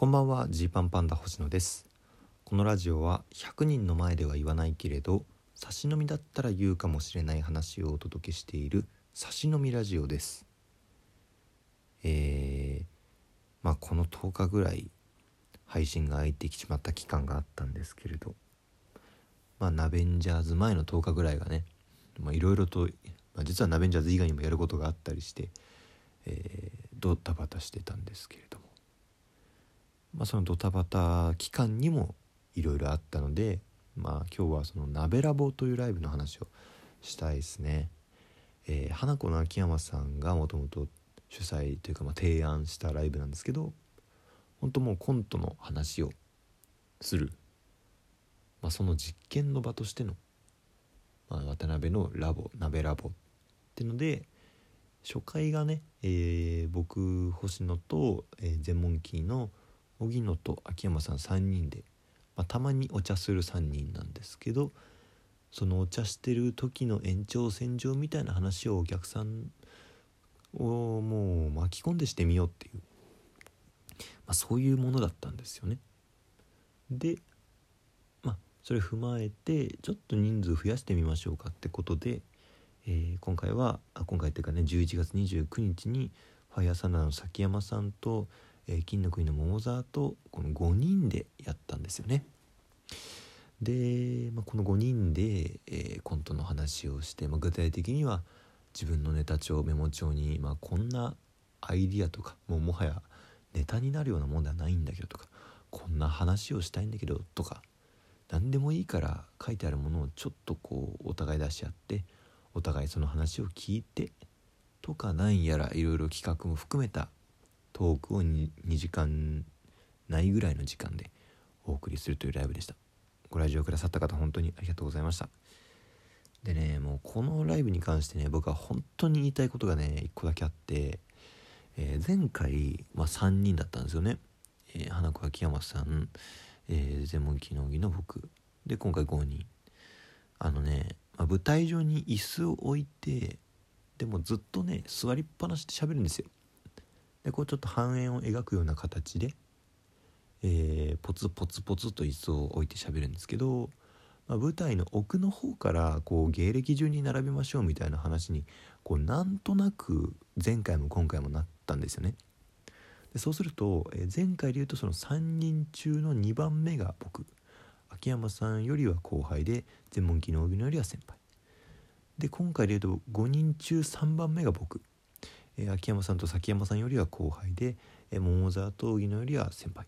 こんばんはジーパンパンダ星野です。このラジオは100人の前では言わないけれど差し飲みだったら言うかもしれない話をお届けしている差し飲みラジオです。えー、まあこの10日ぐらい配信が空いてきちまった期間があったんですけれどまあナベンジャーズ前の10日ぐらいがねいろいろと、まあ、実はナベンジャーズ以外にもやることがあったりして、えー、ドタバタしてたんですけれど。まあ、そのドタバタ期間にもいろいろあったので、まあ、今日はその「鍋ラボ」というライブの話をしたいですね。えー、花子の秋山さんがもともと主催というかまあ提案したライブなんですけど本当もうコントの話をする、まあ、その実験の場としての、まあ、渡辺のラボ鍋ラボってので初回がね、えー、僕星野と、えー、全問キーの荻野と秋山さん3人で、まあ、たまにお茶する3人なんですけどそのお茶してる時の延長線上みたいな話をお客さんをもう巻き込んでしてみようっていう、まあ、そういうものだったんですよね。でまあそれ踏まえてちょっと人数増やしてみましょうかってことで、えー、今回はあ今回っていうかね11月29日にファイアサナの崎山さんとえー、金の国の桃沢とこの5人でやったんですよね。で、まあ、この5人で、えー、コントの話をして、まあ、具体的には自分のネタ帳メモ帳に、まあ、こんなアイディアとかもうもはやネタになるようなもんではないんだけどとかこんな話をしたいんだけどとか何でもいいから書いてあるものをちょっとこうお互い出し合ってお互いその話を聞いてとかなんやらいろいろ企画も含めたトークを 2, 2時間ないぐらいの時間でお送りするというライブでした。ご来場くださった方本当にありがとうございました。でねもうこのライブに関してね僕は本当に言いたいことがね1個だけあって、えー、前回、まあ、3人だったんですよね、えー、花子秋山さん、えー、ゼモンキノギの僕。で今回5人。あのね、まあ、舞台上に椅子を置いてでもずっとね座りっぱなしで喋るんですよ。でこうちょっと半円を描くような形で、えー、ポツポツポツと椅子を置いて喋るんですけど、まあ、舞台の奥の方からこう芸歴順に並べましょうみたいな話にこうなんとなく前回も今回もなったんですよね。でそうすると、えー、前回で言うとその3人中の2番目が僕。秋山さんよりは後輩で全問機能技のよりは先輩。で今回で言うと5人中3番目が僕。えー、秋山さんと崎山さんよりは後輩で、えー、桃沢と荻野よりは先輩、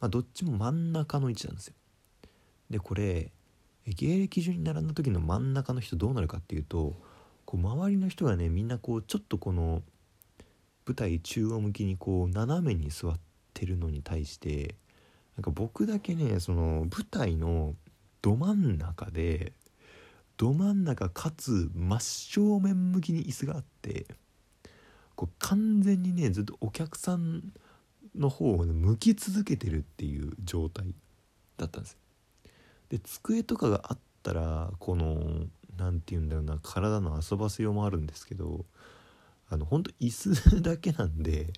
まあ、どっちも真ん中の位置なんですよ。でこれ芸歴順に並んだ時の真ん中の人どうなるかっていうとこう周りの人がねみんなこうちょっとこの舞台中央向きにこう斜めに座ってるのに対してなんか僕だけねその舞台のど真ん中でど真ん中かつ真正面向きに椅子があってこう完全にねずっとお客さんの方を、ね、向き続けてるっていう状態だったんですよ。で机とかがあったらこの何て言うんだろうな体の遊ばせようもあるんですけどあのほんと椅子だけなんで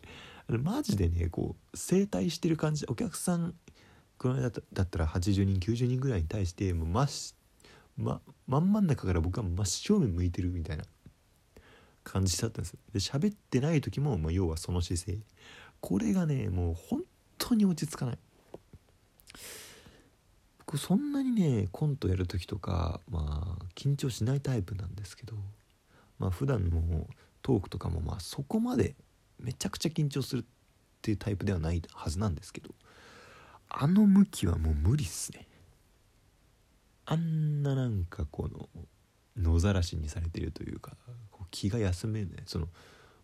マジでねこう整体してる感じお客さんこの間だったら80人90人ぐらいに対してもう真っ、ま、真ん真ん中から僕は真正面向いてるみたいな感じだったんです。で喋ってない時も、まあ、要はその姿勢。これがねもう本当に落ち着かない。僕そんなにねコントやる時とかまあ緊張しないタイプなんですけどまあ普段のトークとかもまあそこまでめちゃくちゃ緊張するっていうタイプではないはずなんですけどあの向きはもう無理っすね。あんななんかこの野ざらしにされてるというか気が休めないその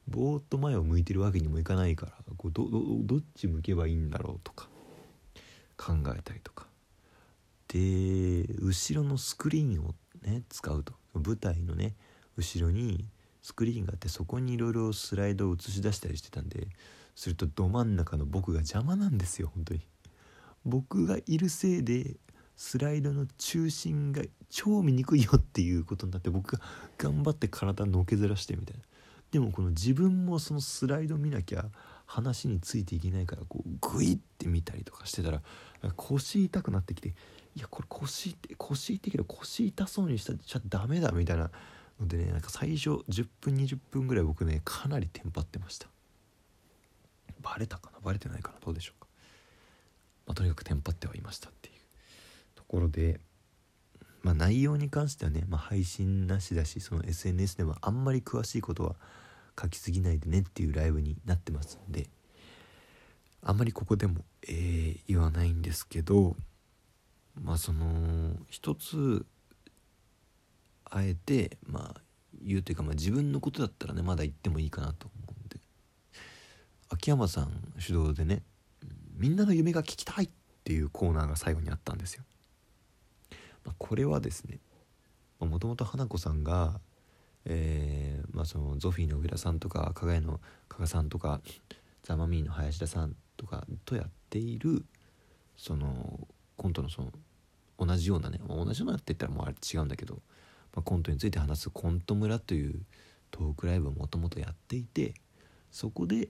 ぼーっと前を向いてるわけにもいかないからこうどどっち向けばいいんだろうとか考えたりとか。で後ろのスクリーンをね使うと。舞台のね後ろにスクリーンがあってそこにいろいろスライドを映し出したりしてたんでするとど真ん中の僕が邪魔なんですよ本当に。僕がいるせいでスライドの中心が超見にくいよっていうことになって僕が頑張って体のけずらしてみたいなでもこの自分もそのスライド見なきゃ話についていけないからこうグイって見たりとかしてたら腰痛くなってきていやこれ腰って腰痛いけど腰痛そうにしちゃダメだみたいなのでねなんか最初10分20分ぐらい僕ねかなりテンパってました。バレたかな？バレてないかな？どうでしょうか、まあ、とにかくテンパってはいましたっていう。ころでまあ内容に関してはね、まあ、配信なしだしその SNS でもあんまり詳しいことは書きすぎないでねっていうライブになってますんであんまりここでも、えー、言わないんですけどまあその一つあえてまあ言うというか、まあ、自分のことだったらねまだ言ってもいいかなと思うんで秋山さん主導でね「みんなの夢が聞きたい!」っていうコーナーが最後にあったんですよ。ま、これはですねもともと花子さんが、えーまあ、そのゾフィーの上田さんとか加賀屋の加賀さんとかザ・マミーの林田さんとかとやっているそのコントのその同じようなね同じようなって言ったらもうあれ違うんだけど、まあ、コントについて話すコント村というトークライブをもともとやっていてそこで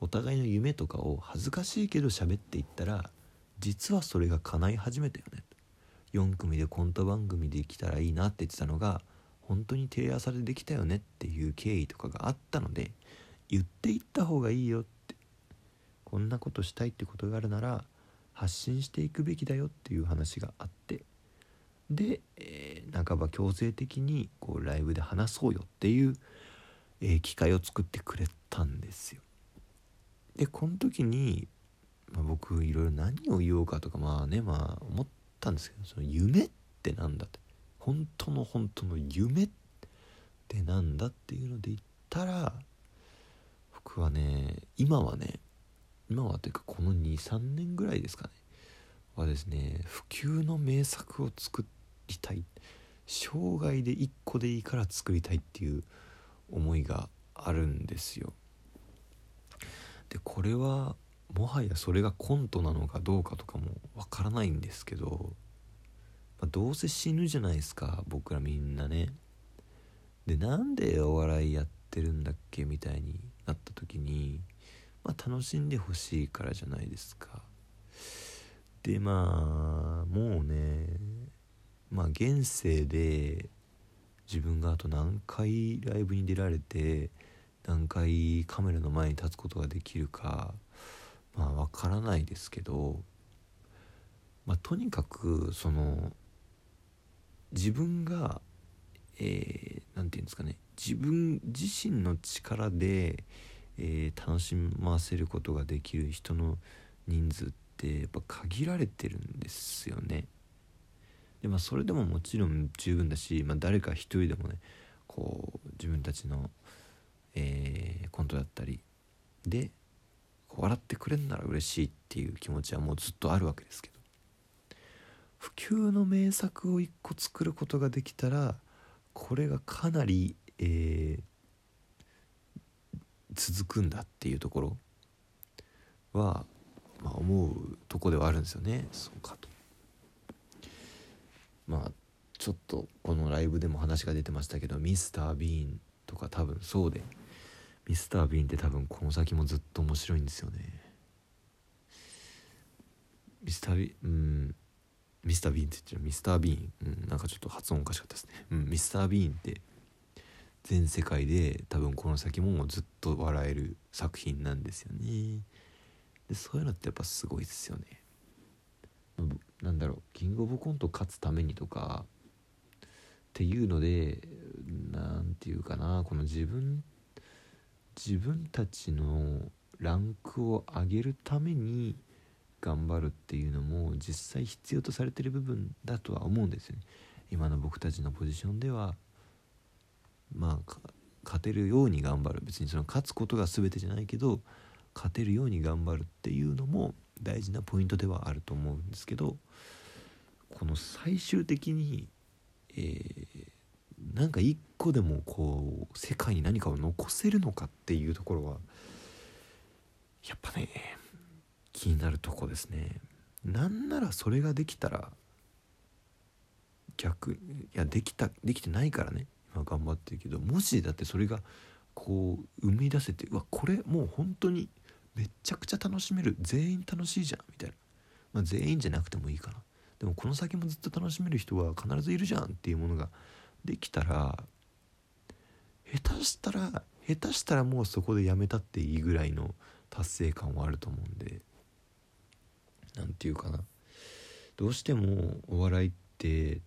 お互いの夢とかを恥ずかしいけど喋っていったら実はそれが叶い始めたよね。4組でコント番組できたらいいなって言ってたのが本当にテレ朝でできたよねっていう経緯とかがあったので言っていった方がいいよってこんなことしたいってことがあるなら発信していくべきだよっていう話があってで、えー、半ば強制的にこうライブで話そうよっていう、えー、機会を作ってくれたんですよ。でこの時に、まあ、僕いろいろ何を言おうかとかまあねまあ思ってたんですけどその夢って何だって。本当の本当の夢って何だっていうので言ったら僕はね今はね今はというかこの23年ぐらいですかね。はですね普及の名作を作りたい。生涯で1個でいいから作りたいっていう思いがあるんですよ。でこれはもはやそれがコントなのかどうかとかもわからないんですけど、まあ、どうせ死ぬじゃないですか僕らみんなね。でなんでお笑いやってるんだっけみたいになった時にまあ、楽しんでほしいからじゃないですか。でまあもうねまあ現世で自分があと何回ライブに出られて何回カメラの前に立つことができるかまあわからないですけど、まあ、とにかくその自分が何、えー、て言うんですかね自分自身の力でえー、楽しませることができる人の人数ってやっぱ限られてるんですよね。でまあそれでももちろん十分だし、まあ、誰か一人でもねこう自分たちの、えー、コントだったりで笑ってくれんなら嬉しいっていう気持ちはもうずっとあるわけですけど。普及の名作を一個作ることができたらこれがかなり、えー、続くんだっていうところは、まあ、思うとこではあるんですよね。そうかと。まあちょっとこのライブでも話が出てましたけどミスター・ビーンとか多分そうで。ミスター・ビーンって多分この先もずっと面白いんですよね。ミスター・ビーンうん。ミスター・ビーンって言ってる。ミスター・ビーン、うん、なんかちょっと発音おかしかったですね。うん、ミスター・ビーンって全世界で多分この先もずっと笑える作品なんですよね。でそういうのってやっぱすごいですよね。なんだろう。キングオブコント勝つためにとかっていうので何て言うかな。この自分自分たちのランクを上げるために頑張るっていうのも実際必要とされてる部分だとは思うんですよね。今の僕たちのポジションではまあ勝てるように頑張る。別にその勝つことが全てじゃないけど勝てるように頑張るっていうのも大事なポイントではあると思うんですけどこの最終的に、えー、なんか一個でもこう世界に何かを残せるのかっていうところはやっぱね気になるとこですね。なんならそれができたら逆いやできたできてないからね。今頑張ってるけどもしだってそれがこう生み出せてうわこれもう本当にめっちゃくちゃ楽しめる全員楽しいじゃんみたいな、まあ、全員じゃなくてもいいかな。でもこの先もずっと楽しめる人は必ずいるじゃんっていうものができたら下手したら下手したらもうそこでやめたっていいぐらいの達成感はあると思うんで。何て言うかな。どうしてもお笑いって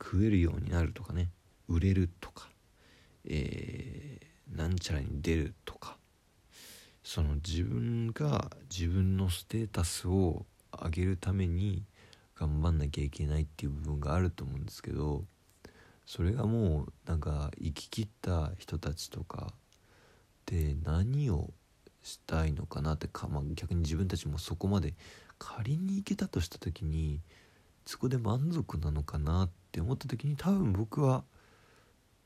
食えるようになるとかね。売れるとか、えー、なんちゃらに出るとか。その自分が自分のステータスを上げるために頑張んなきゃいけないっていう部分があると思うんですけど。それがもうなんか生き切った人たちとかで何をしたいのかなってか、まあ、逆に自分たちもそこまで仮に行けたとした時にそこで満足なのかなって思った時に多分僕は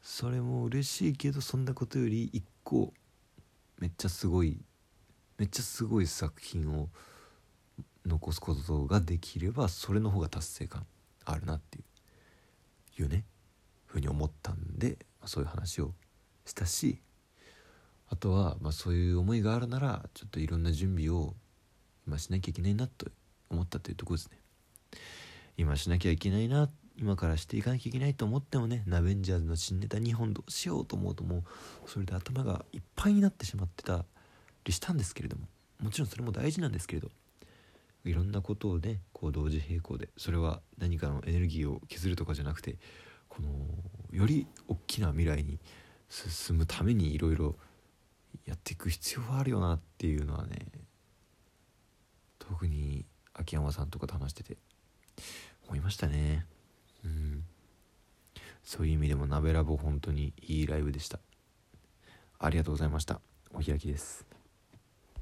それも嬉しいけどそんなことより一個めっちゃすごいめっちゃすごい作品を残すことができればそれの方が達成感あるなっていういうね。ふうに思ったんで、ま、そういう話をしたしあとは、まあ、そういう思いがあるならちょっといろんな準備を今しなきゃいけないなと思ったというとこですね。今しなきゃいけないな今からしていかなきゃいけないと思ってもねナベンジャーズの新ネタ2本どうしようと思うともうそれで頭がいっぱいになってしまってたりしたんですけれどももちろんそれも大事なんですけれどいろんなことをねこう同時並行でそれは何かのエネルギーを削るとかじゃなくてこのより大きな未来に進むためにいろいろやっていく必要はあるよなっていうのはね特に秋山さんとかと話してて思いましたね。うん。そういう意味でも鍋ラボ本当にいいライブでした。ありがとうございました。お開きです。